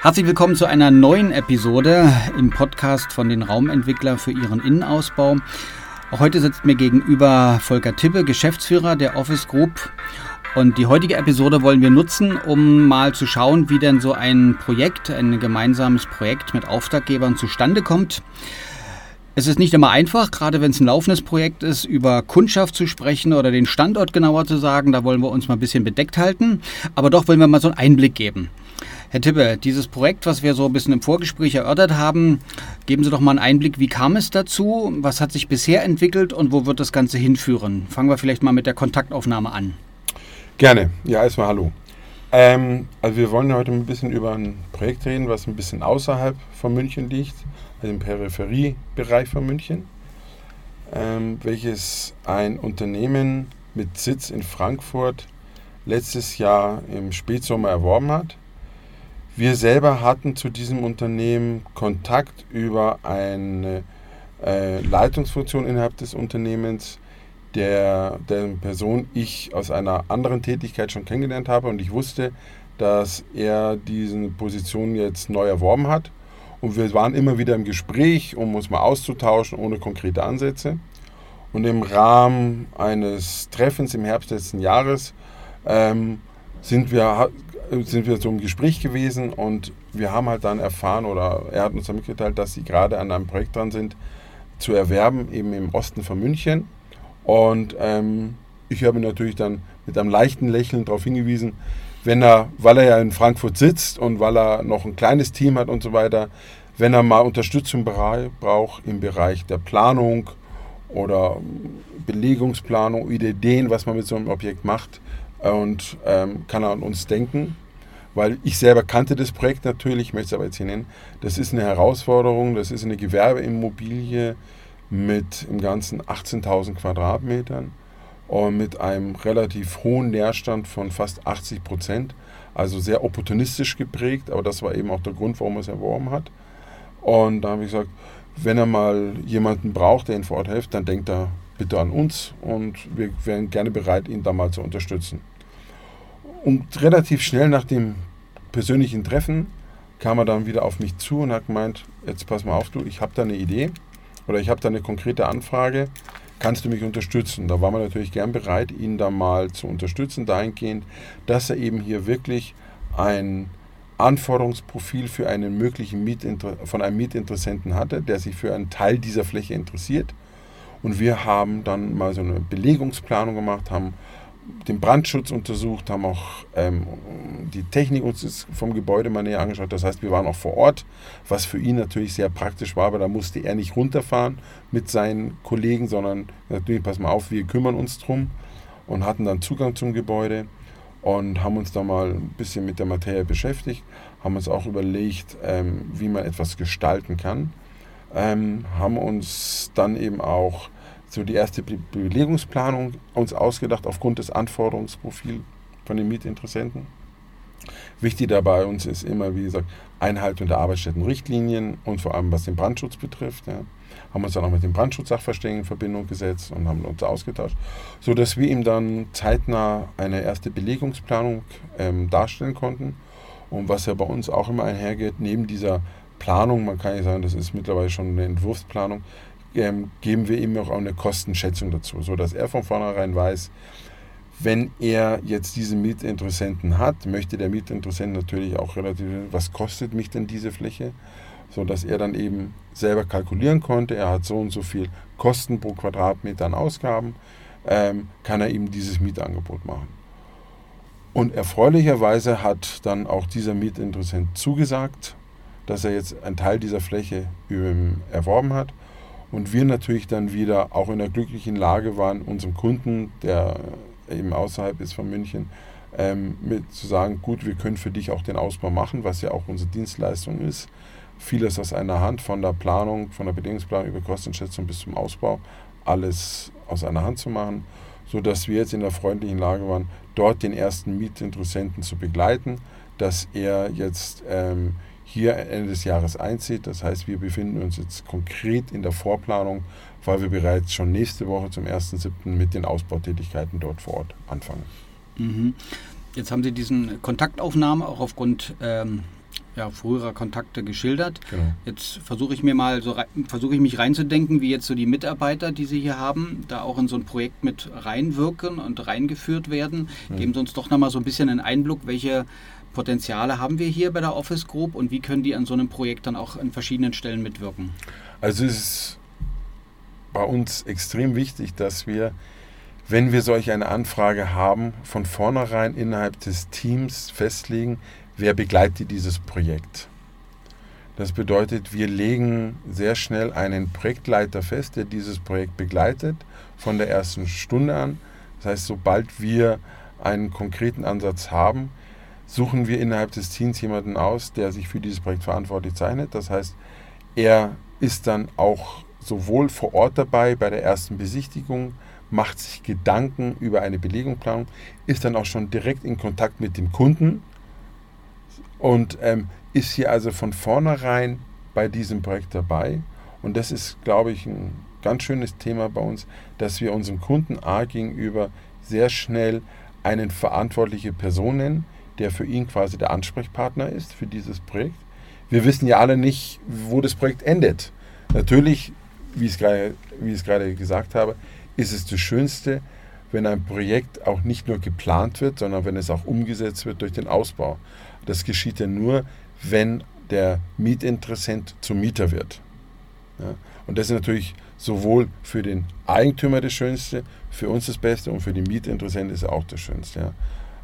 Herzlich willkommen zu einer neuen Episode im Podcast von den Raumentwickler für ihren Innenausbau. Auch heute sitzt mir gegenüber Volker Tippe, Geschäftsführer der Office Group. Und die heutige Episode wollen wir nutzen, um mal zu schauen, wie denn so ein Projekt, ein gemeinsames Projekt mit Auftraggebern zustande kommt. Es ist nicht immer einfach, gerade wenn es ein laufendes Projekt ist, über Kundschaft zu sprechen oder den Standort genauer zu sagen. Da wollen wir uns mal ein bisschen bedeckt halten. Aber doch wollen wir mal so einen Einblick geben. Herr Tippe, dieses Projekt, was wir so ein bisschen im Vorgespräch erörtert haben, geben Sie doch mal einen Einblick, wie kam es dazu, was hat sich bisher entwickelt und wo wird das Ganze hinführen? Fangen wir vielleicht mal mit der Kontaktaufnahme an. Gerne. Ja, erstmal hallo. Ähm, also wir wollen heute ein bisschen über ein Projekt reden, was ein bisschen außerhalb von München liegt, also im Peripheriebereich von München, ähm, welches ein Unternehmen mit Sitz in Frankfurt letztes Jahr im Spätsommer erworben hat. Wir selber hatten zu diesem Unternehmen Kontakt über eine äh, Leitungsfunktion innerhalb des Unternehmens, der, der Person ich aus einer anderen Tätigkeit schon kennengelernt habe und ich wusste, dass er diese Position jetzt neu erworben hat. Und wir waren immer wieder im Gespräch, um uns mal auszutauschen, ohne konkrete Ansätze. Und im Rahmen eines Treffens im Herbst letzten Jahres ähm, sind wir sind wir so im Gespräch gewesen und wir haben halt dann erfahren oder er hat uns dann mitgeteilt, dass sie gerade an einem Projekt dran sind, zu erwerben, eben im Osten von München. Und ähm, ich habe ihn natürlich dann mit einem leichten Lächeln darauf hingewiesen, wenn er, weil er ja in Frankfurt sitzt und weil er noch ein kleines Team hat und so weiter, wenn er mal Unterstützung braucht im Bereich der Planung oder Belegungsplanung, Ideen, was man mit so einem Objekt macht, und ähm, kann an uns denken, weil ich selber kannte das Projekt natürlich, ich möchte es aber jetzt hier nennen. Das ist eine Herausforderung, das ist eine Gewerbeimmobilie mit im Ganzen 18.000 Quadratmetern und mit einem relativ hohen Leerstand von fast 80 Prozent. Also sehr opportunistisch geprägt, aber das war eben auch der Grund, warum er es erworben hat. Und da habe ich gesagt, wenn er mal jemanden braucht, der ihn vor Ort hilft, dann denkt er bitte an uns und wir wären gerne bereit, ihn da mal zu unterstützen. Und relativ schnell nach dem persönlichen Treffen kam er dann wieder auf mich zu und hat gemeint, jetzt pass mal auf, du, ich habe da eine Idee oder ich habe da eine konkrete Anfrage, kannst du mich unterstützen? Da war man natürlich gern bereit, ihn da mal zu unterstützen, dahingehend, dass er eben hier wirklich ein Anforderungsprofil für einen möglichen Mietinter von einem Mietinteressenten hatte, der sich für einen Teil dieser Fläche interessiert und wir haben dann mal so eine Belegungsplanung gemacht, haben den Brandschutz untersucht, haben auch ähm, die Technik uns vom Gebäude mal näher angeschaut. Das heißt, wir waren auch vor Ort, was für ihn natürlich sehr praktisch war, aber da musste er nicht runterfahren mit seinen Kollegen, sondern natürlich, pass mal auf, wir kümmern uns drum und hatten dann Zugang zum Gebäude und haben uns da mal ein bisschen mit der Materie beschäftigt, haben uns auch überlegt, ähm, wie man etwas gestalten kann ähm, haben uns dann eben auch so die erste Be Belegungsplanung uns ausgedacht aufgrund des Anforderungsprofils von den Mietinteressenten. Wichtig dabei uns ist immer, wie gesagt, Einhaltung der Arbeitsstättenrichtlinien und vor allem was den Brandschutz betrifft. Ja. Haben uns dann auch mit dem Brandschutzsachverständigen in Verbindung gesetzt und haben uns ausgetauscht, sodass wir ihm dann zeitnah eine erste Belegungsplanung ähm, darstellen konnten. Und was ja bei uns auch immer einhergeht, neben dieser Planung, man kann ja sagen, das ist mittlerweile schon eine Entwurfsplanung, ähm, geben wir ihm auch eine Kostenschätzung dazu, sodass er von vornherein weiß, wenn er jetzt diese Mietinteressenten hat, möchte der Mietinteressent natürlich auch relativ, was kostet mich denn diese Fläche, sodass er dann eben selber kalkulieren konnte, er hat so und so viel Kosten pro Quadratmeter an Ausgaben, ähm, kann er ihm dieses Mietangebot machen. Und erfreulicherweise hat dann auch dieser Mietinteressent zugesagt dass er jetzt einen Teil dieser Fläche erworben hat. Und wir natürlich dann wieder auch in der glücklichen Lage waren, unserem Kunden, der eben außerhalb ist von München, ähm, mit zu sagen, gut, wir können für dich auch den Ausbau machen, was ja auch unsere Dienstleistung ist. Vieles aus einer Hand, von der Planung, von der Bedingungsplanung über Kostenschätzung bis zum Ausbau, alles aus einer Hand zu machen, sodass wir jetzt in der freundlichen Lage waren, dort den ersten Mietinteressenten zu begleiten, dass er jetzt ähm, hier Ende des Jahres einzieht. Das heißt, wir befinden uns jetzt konkret in der Vorplanung, weil wir bereits schon nächste Woche zum 1.7. mit den Ausbautätigkeiten dort vor Ort anfangen. Mhm. Jetzt haben Sie diesen Kontaktaufnahme auch aufgrund ähm, ja, früherer Kontakte geschildert. Genau. Jetzt versuche ich mir mal so versuche ich mich reinzudenken, wie jetzt so die Mitarbeiter, die Sie hier haben, da auch in so ein Projekt mit reinwirken und reingeführt werden. Mhm. Geben Sie uns doch nochmal so ein bisschen einen Einblick, welche Potenziale haben wir hier bei der Office Group und wie können die an so einem Projekt dann auch an verschiedenen Stellen mitwirken? Also es ist bei uns extrem wichtig, dass wir wenn wir solch eine Anfrage haben, von vornherein innerhalb des Teams festlegen, wer begleitet dieses Projekt. Das bedeutet, wir legen sehr schnell einen Projektleiter fest, der dieses Projekt begleitet, von der ersten Stunde an. Das heißt, sobald wir einen konkreten Ansatz haben, suchen wir innerhalb des Teams jemanden aus, der sich für dieses Projekt verantwortlich zeichnet. Das heißt, er ist dann auch sowohl vor Ort dabei bei der ersten Besichtigung, macht sich Gedanken über eine Belegungsplanung, ist dann auch schon direkt in Kontakt mit dem Kunden und ähm, ist hier also von vornherein bei diesem Projekt dabei. Und das ist, glaube ich, ein ganz schönes Thema bei uns, dass wir unserem Kunden A gegenüber sehr schnell eine verantwortliche Person nennen, der für ihn quasi der Ansprechpartner ist für dieses Projekt. Wir wissen ja alle nicht, wo das Projekt endet. Natürlich, wie ich es gerade, gesagt habe, ist es das Schönste, wenn ein Projekt auch nicht nur geplant wird, sondern wenn es auch umgesetzt wird durch den Ausbau. Das geschieht ja nur, wenn der Mietinteressent zum Mieter wird. Ja? Und das ist natürlich sowohl für den Eigentümer das Schönste, für uns das Beste und für den Mietinteressenten ist auch das Schönste. Ja?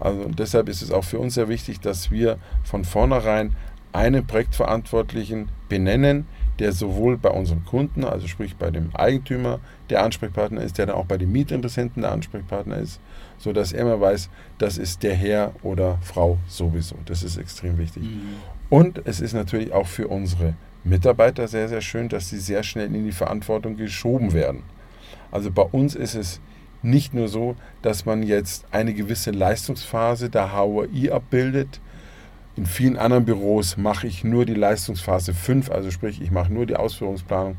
Also deshalb ist es auch für uns sehr wichtig, dass wir von vornherein einen Projektverantwortlichen benennen, der sowohl bei unseren Kunden, also sprich bei dem Eigentümer, der Ansprechpartner ist, der dann auch bei den Mietinteressenten der Ansprechpartner ist, sodass er immer weiß, das ist der Herr oder Frau sowieso. Das ist extrem wichtig. Mhm. Und es ist natürlich auch für unsere Mitarbeiter sehr, sehr schön, dass sie sehr schnell in die Verantwortung geschoben werden. Also bei uns ist es nicht nur so, dass man jetzt eine gewisse Leistungsphase der HOI abbildet, in vielen anderen Büros mache ich nur die Leistungsphase 5, also sprich, ich mache nur die Ausführungsplanung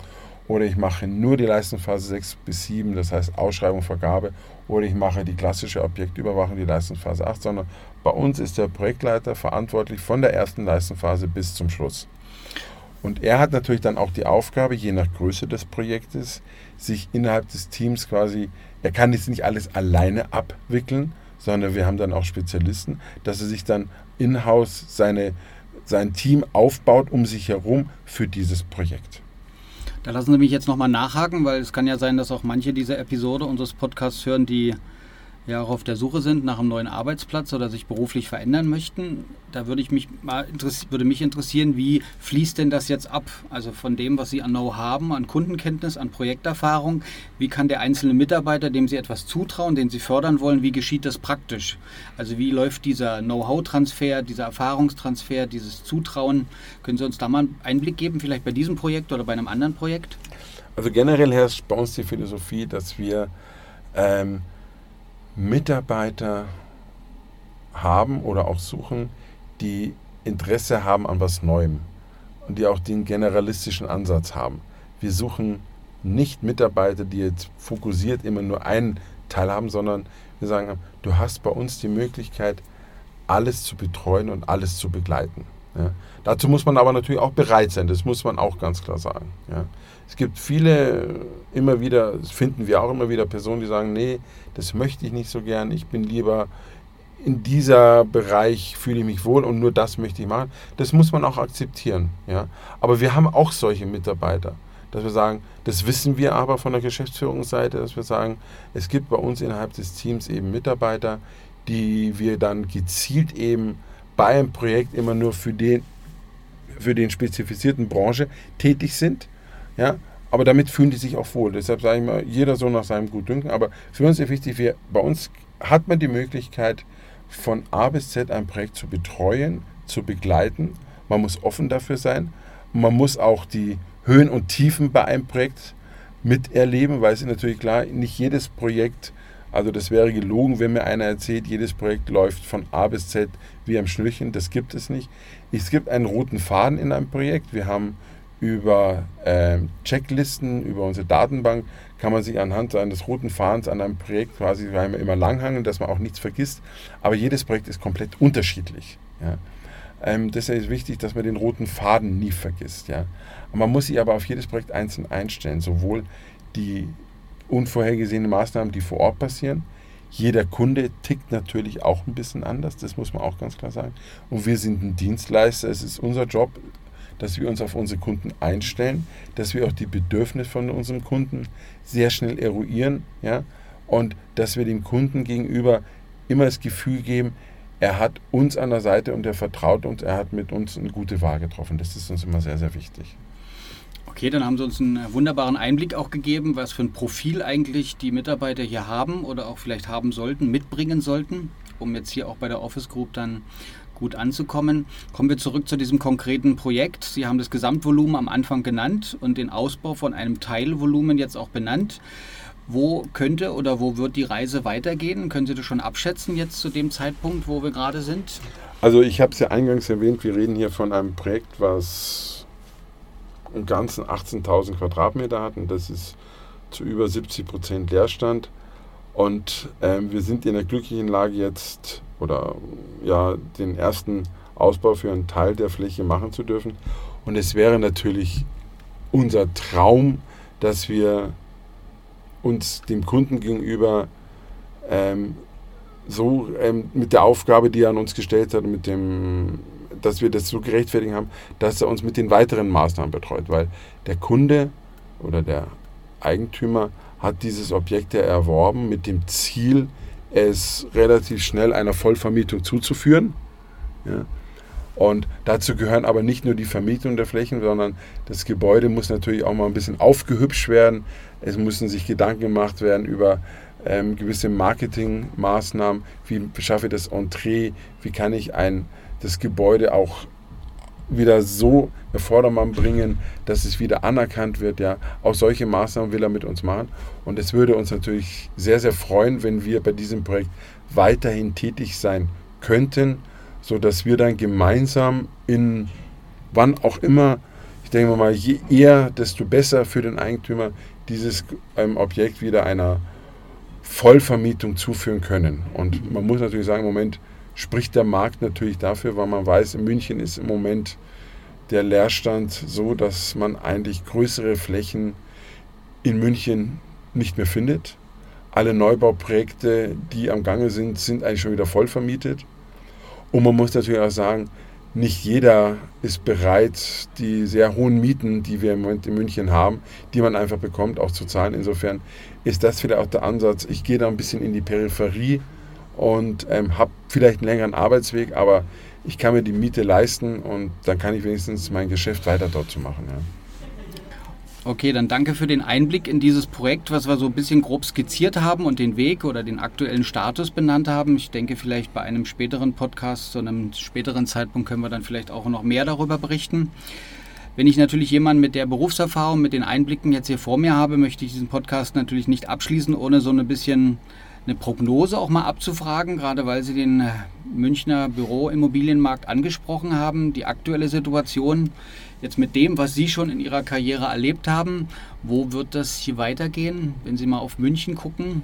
oder ich mache nur die Leistungsphase 6 bis 7, das heißt Ausschreibung, Vergabe, oder ich mache die klassische Objektüberwachung, die Leistungsphase 8, sondern bei uns ist der Projektleiter verantwortlich von der ersten Leistungsphase bis zum Schluss. Und er hat natürlich dann auch die Aufgabe, je nach Größe des Projektes, sich innerhalb des Teams quasi, er kann jetzt nicht alles alleine abwickeln, sondern wir haben dann auch Spezialisten, dass er sich dann in-house seine, sein Team aufbaut um sich herum für dieses Projekt. Da lassen Sie mich jetzt nochmal nachhaken, weil es kann ja sein, dass auch manche dieser Episode unseres Podcasts hören, die ja auch auf der Suche sind nach einem neuen Arbeitsplatz oder sich beruflich verändern möchten. Da würde ich mich mal würde mich interessieren, wie fließt denn das jetzt ab? Also von dem, was Sie an Know haben, an Kundenkenntnis, an Projekterfahrung, wie kann der einzelne Mitarbeiter, dem Sie etwas zutrauen, den Sie fördern wollen, wie geschieht das praktisch? Also wie läuft dieser Know-how-Transfer, dieser Erfahrungstransfer, dieses Zutrauen? Können Sie uns da mal einen Einblick geben, vielleicht bei diesem Projekt oder bei einem anderen Projekt? Also generell herrscht bei uns die Philosophie, dass wir ähm, Mitarbeiter haben oder auch suchen, die Interesse haben an was Neuem und die auch den generalistischen Ansatz haben. Wir suchen nicht Mitarbeiter, die jetzt fokussiert immer nur einen Teil haben, sondern wir sagen, du hast bei uns die Möglichkeit, alles zu betreuen und alles zu begleiten. Ja. Dazu muss man aber natürlich auch bereit sein, das muss man auch ganz klar sagen. Ja. Es gibt viele, immer wieder, das finden wir auch immer wieder Personen, die sagen, nee, das möchte ich nicht so gern, ich bin lieber in dieser Bereich fühle ich mich wohl und nur das möchte ich machen. Das muss man auch akzeptieren. Ja? Aber wir haben auch solche Mitarbeiter, dass wir sagen, das wissen wir aber von der Geschäftsführungsseite, dass wir sagen, es gibt bei uns innerhalb des Teams eben Mitarbeiter, die wir dann gezielt eben bei einem Projekt immer nur für den, für den spezifizierten Branche tätig sind ja? Aber damit fühlen die sich auch wohl. Deshalb sage ich mal, jeder so nach seinem Gutdünken. Aber für uns ist wichtig, wir, bei uns hat man die Möglichkeit, von A bis Z ein Projekt zu betreuen, zu begleiten. Man muss offen dafür sein. Man muss auch die Höhen und Tiefen bei einem Projekt miterleben, weil es ist natürlich klar, nicht jedes Projekt, also das wäre gelogen, wenn mir einer erzählt, jedes Projekt läuft von A bis Z wie am Schnürchen. Das gibt es nicht. Es gibt einen roten Faden in einem Projekt. Wir haben über äh, Checklisten, über unsere Datenbank kann man sich anhand eines roten Fahns an einem Projekt quasi immer langhangeln, dass man auch nichts vergisst. Aber jedes Projekt ist komplett unterschiedlich. Ja. Ähm, deshalb ist wichtig, dass man den roten Faden nie vergisst. Ja? Man muss sich aber auf jedes Projekt einzeln einstellen, sowohl die unvorhergesehenen Maßnahmen, die vor Ort passieren. Jeder Kunde tickt natürlich auch ein bisschen anders, das muss man auch ganz klar sagen. Und wir sind ein Dienstleister, es ist unser Job, dass wir uns auf unsere Kunden einstellen, dass wir auch die Bedürfnisse von unserem Kunden sehr schnell eruieren ja? und dass wir dem Kunden gegenüber immer das Gefühl geben, er hat uns an der Seite und er vertraut uns, er hat mit uns eine gute Wahl getroffen. Das ist uns immer sehr, sehr wichtig. Okay, dann haben Sie uns einen wunderbaren Einblick auch gegeben, was für ein Profil eigentlich die Mitarbeiter hier haben oder auch vielleicht haben sollten, mitbringen sollten, um jetzt hier auch bei der Office Group dann gut anzukommen. Kommen wir zurück zu diesem konkreten Projekt. Sie haben das Gesamtvolumen am Anfang genannt und den Ausbau von einem Teilvolumen jetzt auch benannt. Wo könnte oder wo wird die Reise weitergehen? Können Sie das schon abschätzen jetzt zu dem Zeitpunkt, wo wir gerade sind? Also ich habe es ja eingangs erwähnt, wir reden hier von einem Projekt, was im Ganzen 18.000 Quadratmeter hat und das ist zu über 70 Prozent Leerstand. Und ähm, wir sind in der glücklichen Lage jetzt oder ja den ersten Ausbau für einen Teil der Fläche machen zu dürfen. Und es wäre natürlich unser Traum, dass wir uns dem Kunden gegenüber ähm, so ähm, mit der Aufgabe, die er an uns gestellt hat, mit dem, dass wir das so gerechtfertigt haben, dass er uns mit den weiteren Maßnahmen betreut, weil der Kunde oder der Eigentümer hat dieses Objekt ja erworben mit dem Ziel, es relativ schnell einer Vollvermietung zuzuführen. Ja. Und dazu gehören aber nicht nur die Vermietung der Flächen, sondern das Gebäude muss natürlich auch mal ein bisschen aufgehübscht werden. Es müssen sich Gedanken gemacht werden über ähm, gewisse Marketingmaßnahmen. Wie schaffe ich das Entree? Wie kann ich ein, das Gebäude auch wieder so auf Vordermann bringen, dass es wieder anerkannt wird. Ja, auch solche Maßnahmen will er mit uns machen. Und es würde uns natürlich sehr, sehr freuen, wenn wir bei diesem Projekt weiterhin tätig sein könnten, sodass wir dann gemeinsam in wann auch immer, ich denke mal, je eher, desto besser für den Eigentümer dieses ähm, Objekt wieder einer Vollvermietung zuführen können. Und man muss natürlich sagen, im Moment spricht der Markt natürlich dafür, weil man weiß, in München ist im Moment der Leerstand so, dass man eigentlich größere Flächen in München nicht mehr findet. Alle Neubauprojekte, die am Gange sind, sind eigentlich schon wieder voll vermietet. Und man muss natürlich auch sagen, nicht jeder ist bereit, die sehr hohen Mieten, die wir im Moment in München haben, die man einfach bekommt, auch zu zahlen. Insofern ist das vielleicht auch der Ansatz. Ich gehe da ein bisschen in die Peripherie und ähm, habe vielleicht einen längeren Arbeitsweg, aber ich kann mir die Miete leisten und dann kann ich wenigstens mein Geschäft weiter dort zu machen. Ja. Okay, dann danke für den Einblick in dieses Projekt, was wir so ein bisschen grob skizziert haben und den Weg oder den aktuellen Status benannt haben. Ich denke, vielleicht bei einem späteren Podcast, zu einem späteren Zeitpunkt können wir dann vielleicht auch noch mehr darüber berichten. Wenn ich natürlich jemanden mit der Berufserfahrung, mit den Einblicken jetzt hier vor mir habe, möchte ich diesen Podcast natürlich nicht abschließen, ohne so ein bisschen eine Prognose auch mal abzufragen, gerade weil Sie den Münchner Büroimmobilienmarkt angesprochen haben, die aktuelle Situation. Jetzt mit dem, was Sie schon in Ihrer Karriere erlebt haben, wo wird das hier weitergehen? Wenn Sie mal auf München gucken,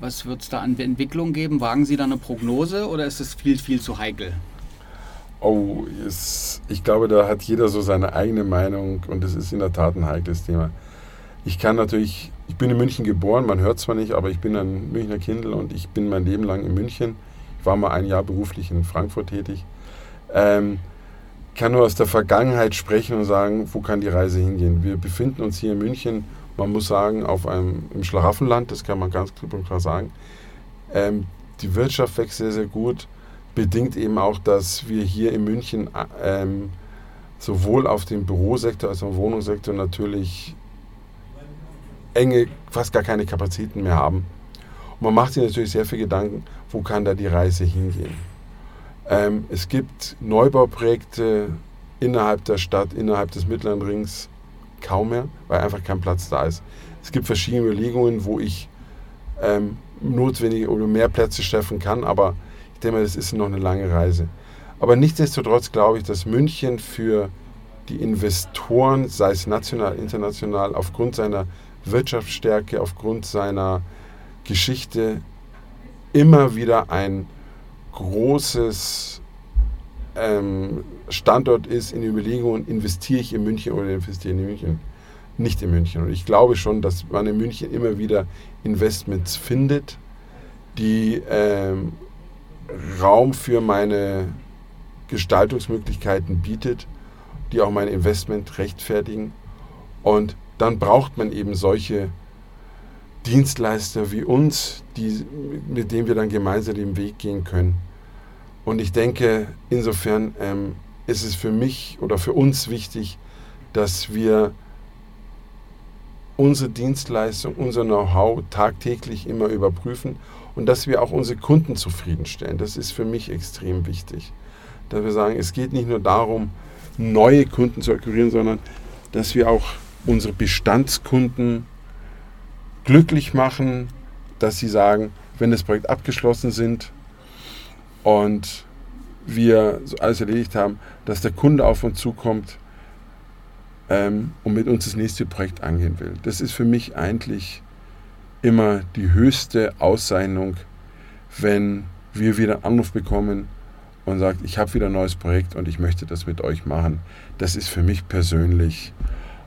was wird es da an Entwicklung geben? Wagen Sie da eine Prognose oder ist es viel, viel zu heikel? Oh, es, ich glaube, da hat jeder so seine eigene Meinung und es ist in der Tat ein heikles Thema. Ich kann natürlich, ich bin in München geboren, man hört zwar nicht, aber ich bin ein Münchner Kindl und ich bin mein Leben lang in München. Ich war mal ein Jahr beruflich in Frankfurt tätig. Ähm, kann nur aus der Vergangenheit sprechen und sagen, wo kann die Reise hingehen. Wir befinden uns hier in München, man muss sagen, auf einem, im Schlaraffenland, das kann man ganz klipp und klar sagen. Ähm, die Wirtschaft wächst sehr, sehr gut, bedingt eben auch, dass wir hier in München ähm, sowohl auf dem Bürosektor als auch im Wohnungssektor natürlich enge, fast gar keine Kapazitäten mehr haben. Und man macht sich natürlich sehr viel Gedanken, wo kann da die Reise hingehen. Ähm, es gibt Neubauprojekte innerhalb der Stadt, innerhalb des Mittleren Rings kaum mehr, weil einfach kein Platz da ist. Es gibt verschiedene Überlegungen, wo ich ähm, notwendige oder mehr Plätze schaffen kann, aber ich denke mal, das ist noch eine lange Reise. Aber nichtsdestotrotz glaube ich, dass München für die Investoren, sei es national, international, aufgrund seiner Wirtschaftsstärke, aufgrund seiner Geschichte immer wieder ein großes ähm, Standort ist, in Überlegungen, investiere ich in München oder investiere ich in München? Nicht in München. Und ich glaube schon, dass man in München immer wieder Investments findet, die ähm, Raum für meine Gestaltungsmöglichkeiten bietet, die auch mein Investment rechtfertigen. Und dann braucht man eben solche Dienstleister wie uns, die, mit denen wir dann gemeinsam den Weg gehen können. Und ich denke, insofern ähm, ist es für mich oder für uns wichtig, dass wir unsere Dienstleistung, unser Know-how tagtäglich immer überprüfen und dass wir auch unsere Kunden zufriedenstellen. Das ist für mich extrem wichtig. Dass wir sagen, es geht nicht nur darum, neue Kunden zu akquirieren, sondern dass wir auch unsere Bestandskunden glücklich machen, dass sie sagen, wenn das Projekt abgeschlossen sind und wir alles erledigt haben, dass der Kunde auf uns zukommt ähm, und mit uns das nächste Projekt angehen will. Das ist für mich eigentlich immer die höchste Auszeichnung, wenn wir wieder einen Anruf bekommen und sagt, ich habe wieder ein neues Projekt und ich möchte das mit euch machen. Das ist für mich persönlich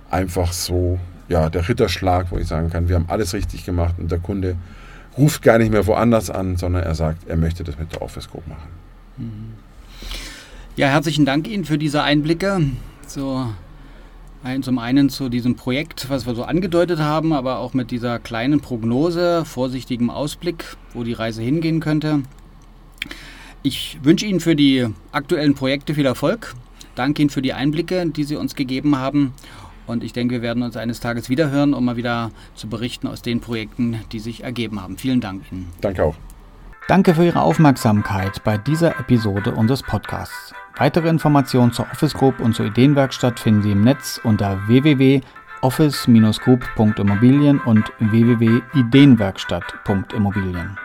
einfach so, ja, der Ritterschlag, wo ich sagen kann, wir haben alles richtig gemacht und der Kunde ruft gar nicht mehr woanders an, sondern er sagt, er möchte das mit der Office Group machen. Ja, herzlichen Dank Ihnen für diese Einblicke. So, zum einen zu diesem Projekt, was wir so angedeutet haben, aber auch mit dieser kleinen Prognose, vorsichtigem Ausblick, wo die Reise hingehen könnte. Ich wünsche Ihnen für die aktuellen Projekte viel Erfolg. Danke Ihnen für die Einblicke, die Sie uns gegeben haben. Und ich denke, wir werden uns eines Tages wiederhören, um mal wieder zu berichten aus den Projekten, die sich ergeben haben. Vielen Dank Ihnen. Danke auch. Danke für Ihre Aufmerksamkeit bei dieser Episode unseres Podcasts. Weitere Informationen zur Office Group und zur Ideenwerkstatt finden Sie im Netz unter www.office-group.immobilien und www.ideenwerkstatt.immobilien.